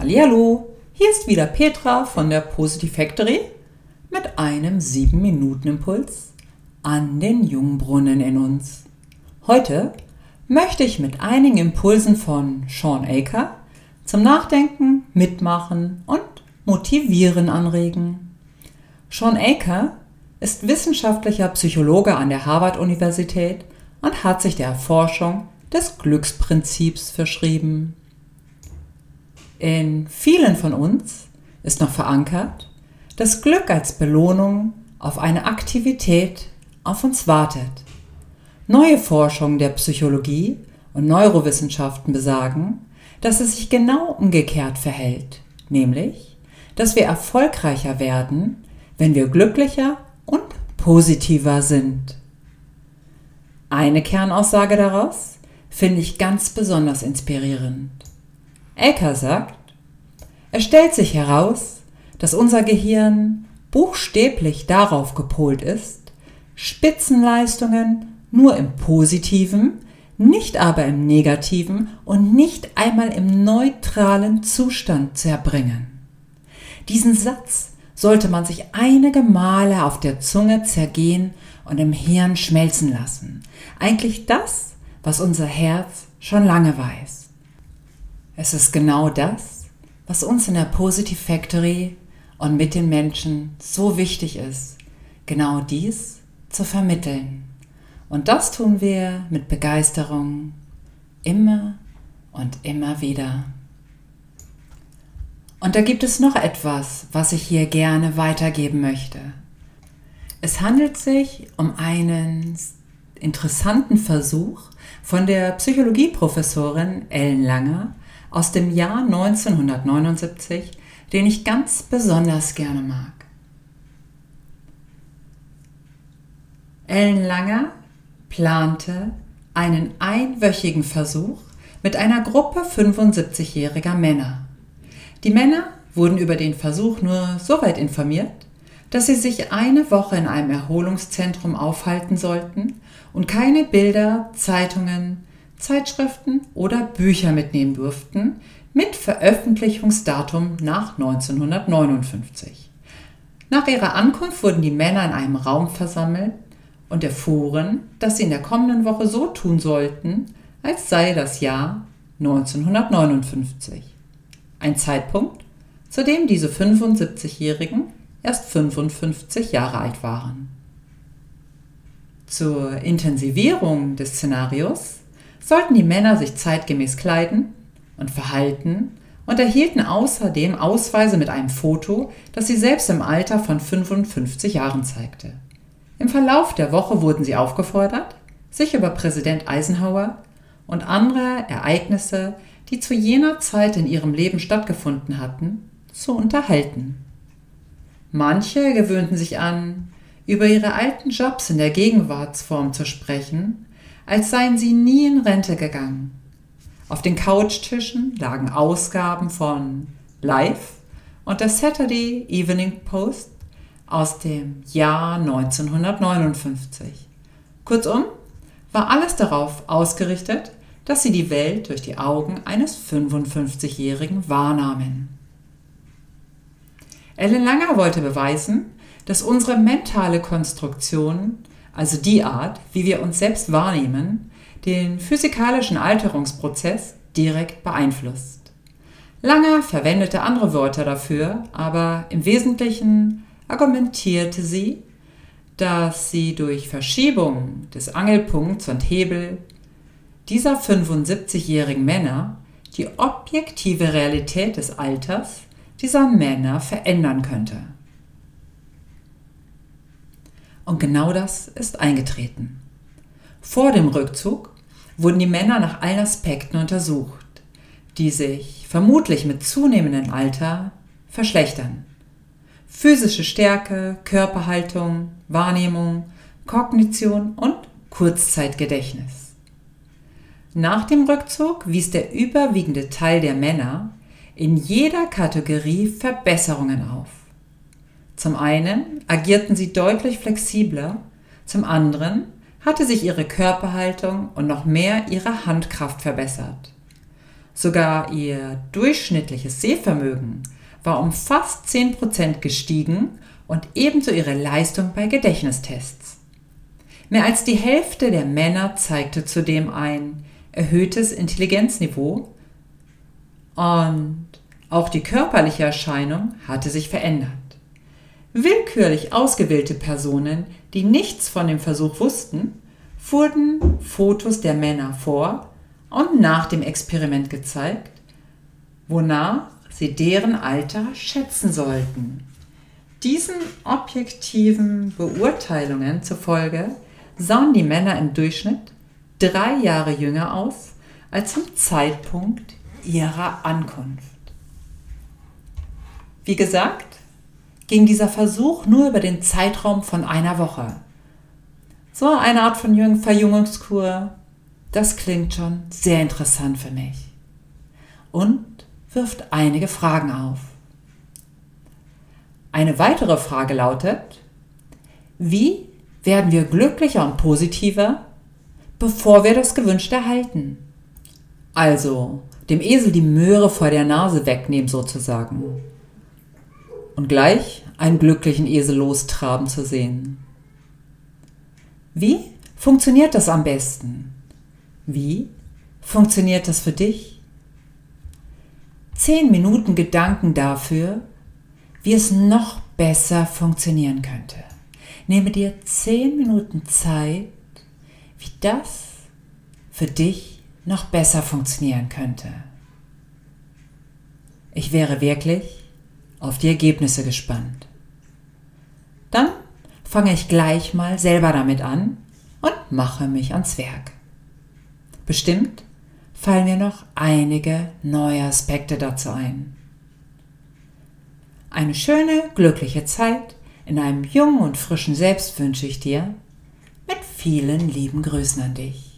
Hallihallo, hier ist wieder Petra von der Positive Factory mit einem 7-Minuten-Impuls an den Jungbrunnen in uns. Heute möchte ich mit einigen Impulsen von Sean Aker zum Nachdenken, Mitmachen und Motivieren anregen. Sean Aker ist wissenschaftlicher Psychologe an der Harvard-Universität und hat sich der Erforschung des Glücksprinzips verschrieben. In vielen von uns ist noch verankert, dass Glück als Belohnung auf eine Aktivität auf uns wartet. Neue Forschungen der Psychologie und Neurowissenschaften besagen, dass es sich genau umgekehrt verhält, nämlich, dass wir erfolgreicher werden, wenn wir glücklicher und positiver sind. Eine Kernaussage daraus finde ich ganz besonders inspirierend. Ecker sagt, es stellt sich heraus, dass unser Gehirn buchstäblich darauf gepolt ist, Spitzenleistungen nur im positiven, nicht aber im negativen und nicht einmal im neutralen Zustand zu erbringen. Diesen Satz sollte man sich einige Male auf der Zunge zergehen und im Hirn schmelzen lassen. Eigentlich das, was unser Herz schon lange weiß. Es ist genau das, was uns in der Positive Factory und mit den Menschen so wichtig ist, genau dies zu vermitteln. Und das tun wir mit Begeisterung immer und immer wieder. Und da gibt es noch etwas, was ich hier gerne weitergeben möchte. Es handelt sich um einen interessanten Versuch von der Psychologieprofessorin Ellen Langer aus dem Jahr 1979, den ich ganz besonders gerne mag. Ellen Langer plante einen einwöchigen Versuch mit einer Gruppe 75-jähriger Männer. Die Männer wurden über den Versuch nur so weit informiert, dass sie sich eine Woche in einem Erholungszentrum aufhalten sollten und keine Bilder, Zeitungen, Zeitschriften oder Bücher mitnehmen durften mit Veröffentlichungsdatum nach 1959. Nach ihrer Ankunft wurden die Männer in einem Raum versammelt und erfuhren, dass sie in der kommenden Woche so tun sollten, als sei das Jahr 1959. Ein Zeitpunkt, zu dem diese 75-Jährigen erst 55 Jahre alt waren. Zur Intensivierung des Szenarios sollten die Männer sich zeitgemäß kleiden und verhalten und erhielten außerdem Ausweise mit einem Foto, das sie selbst im Alter von 55 Jahren zeigte. Im Verlauf der Woche wurden sie aufgefordert, sich über Präsident Eisenhower und andere Ereignisse, die zu jener Zeit in ihrem Leben stattgefunden hatten, zu unterhalten. Manche gewöhnten sich an, über ihre alten Jobs in der Gegenwartsform zu sprechen als seien sie nie in Rente gegangen. Auf den Couchtischen lagen Ausgaben von Life und der Saturday Evening Post aus dem Jahr 1959. Kurzum, war alles darauf ausgerichtet, dass sie die Welt durch die Augen eines 55-Jährigen wahrnahmen. Ellen Langer wollte beweisen, dass unsere mentale Konstruktion also die Art, wie wir uns selbst wahrnehmen, den physikalischen Alterungsprozess direkt beeinflusst. Langer verwendete andere Wörter dafür, aber im Wesentlichen argumentierte sie, dass sie durch Verschiebung des Angelpunkts und Hebel dieser 75-jährigen Männer die objektive Realität des Alters dieser Männer verändern könnte. Und genau das ist eingetreten. Vor dem Rückzug wurden die Männer nach allen Aspekten untersucht, die sich vermutlich mit zunehmendem Alter verschlechtern. Physische Stärke, Körperhaltung, Wahrnehmung, Kognition und Kurzzeitgedächtnis. Nach dem Rückzug wies der überwiegende Teil der Männer in jeder Kategorie Verbesserungen auf. Zum einen agierten sie deutlich flexibler, zum anderen hatte sich ihre Körperhaltung und noch mehr ihre Handkraft verbessert. Sogar ihr durchschnittliches Sehvermögen war um fast 10% gestiegen und ebenso ihre Leistung bei Gedächtnistests. Mehr als die Hälfte der Männer zeigte zudem ein erhöhtes Intelligenzniveau und auch die körperliche Erscheinung hatte sich verändert. Willkürlich ausgewählte Personen, die nichts von dem Versuch wussten, wurden Fotos der Männer vor und nach dem Experiment gezeigt, wonach sie deren Alter schätzen sollten. Diesen objektiven Beurteilungen zufolge sahen die Männer im Durchschnitt drei Jahre jünger aus als zum Zeitpunkt ihrer Ankunft. Wie gesagt, ging dieser Versuch nur über den Zeitraum von einer Woche. So eine Art von Verjüngungskur, das klingt schon sehr interessant für mich und wirft einige Fragen auf. Eine weitere Frage lautet, wie werden wir glücklicher und positiver, bevor wir das Gewünschte erhalten? Also dem Esel die Möhre vor der Nase wegnehmen sozusagen. Und gleich einen glücklichen Esel lostraben zu sehen. Wie funktioniert das am besten? Wie funktioniert das für dich? Zehn Minuten Gedanken dafür, wie es noch besser funktionieren könnte. Nehme dir zehn Minuten Zeit, wie das für dich noch besser funktionieren könnte. Ich wäre wirklich auf die Ergebnisse gespannt. Dann fange ich gleich mal selber damit an und mache mich ans Werk. Bestimmt fallen mir noch einige neue Aspekte dazu ein. Eine schöne, glückliche Zeit in einem jungen und frischen Selbst wünsche ich dir mit vielen lieben Grüßen an dich.